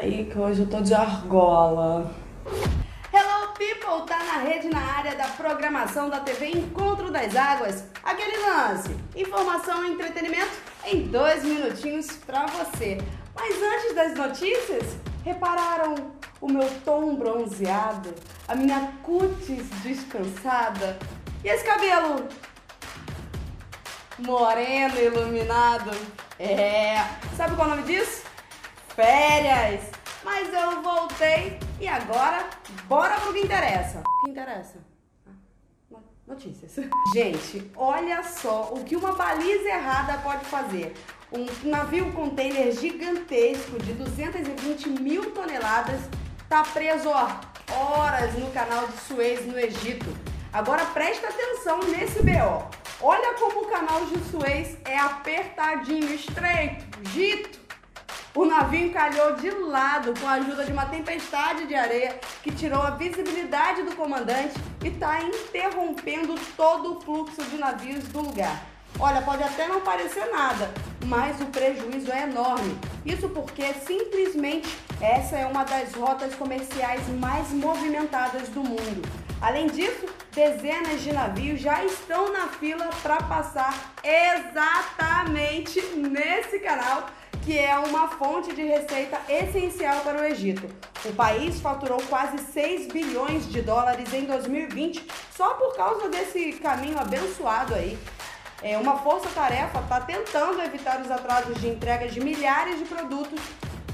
aí que hoje eu tô de argola. Hello people, tá na rede na área da programação da TV Encontro das Águas. Aquele lance, informação e entretenimento em dois minutinhos pra você. Mas antes das notícias, repararam o meu tom bronzeado, a minha cutis descansada e esse cabelo moreno iluminado? É, sabe qual é o nome disso? Férias! Mas eu voltei e agora bora pro que interessa. O que interessa? Ah, notícias. Gente, olha só o que uma baliza errada pode fazer. Um navio container gigantesco de 220 mil toneladas tá preso ó, horas no canal de Suez no Egito. Agora presta atenção nesse BO. Olha como o canal de Suez é apertadinho, estreito, gito. O navio encalhou de lado com a ajuda de uma tempestade de areia que tirou a visibilidade do comandante e está interrompendo todo o fluxo de navios do lugar. Olha, pode até não parecer nada, mas o prejuízo é enorme. Isso porque simplesmente essa é uma das rotas comerciais mais movimentadas do mundo. Além disso, dezenas de navios já estão na fila para passar exatamente nesse canal que é uma fonte de receita essencial para o Egito. O país faturou quase 6 bilhões de dólares em 2020 só por causa desse caminho abençoado aí. É, uma força-tarefa está tentando evitar os atrasos de entrega de milhares de produtos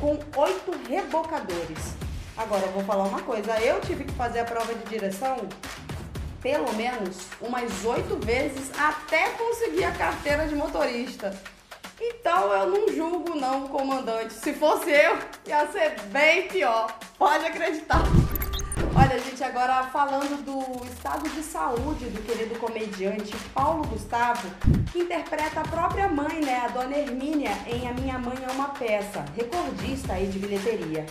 com oito rebocadores. Agora eu vou falar uma coisa, eu tive que fazer a prova de direção pelo menos umas oito vezes até conseguir a carteira de motorista. Então eu não julgo não, comandante. Se fosse eu, ia ser bem pior. Pode acreditar. Olha, gente, agora falando do estado de saúde do querido comediante Paulo Gustavo, que interpreta a própria mãe, né, a dona Hermínia, em A Minha Mãe é uma Peça, recordista aí de bilheteria.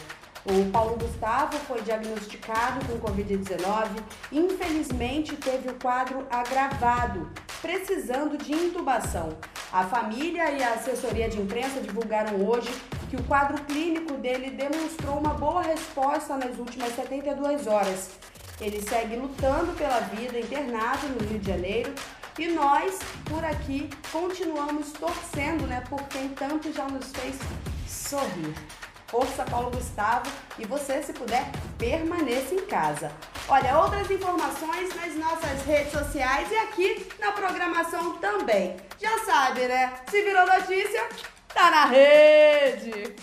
O Paulo Gustavo foi diagnosticado com Covid-19 e infelizmente teve o quadro agravado, precisando de intubação. A família e a assessoria de imprensa divulgaram hoje que o quadro clínico dele demonstrou uma boa resposta nas últimas 72 horas. Ele segue lutando pela vida internado no Rio de Janeiro e nós, por aqui, continuamos torcendo né, por quem tanto já nos fez sorrir. Força Paulo Gustavo e você, se puder, permaneça em casa. Olha, outras informações nas nossas redes sociais e aqui na programação também. Já sabe, né? Se virou notícia, tá na rede!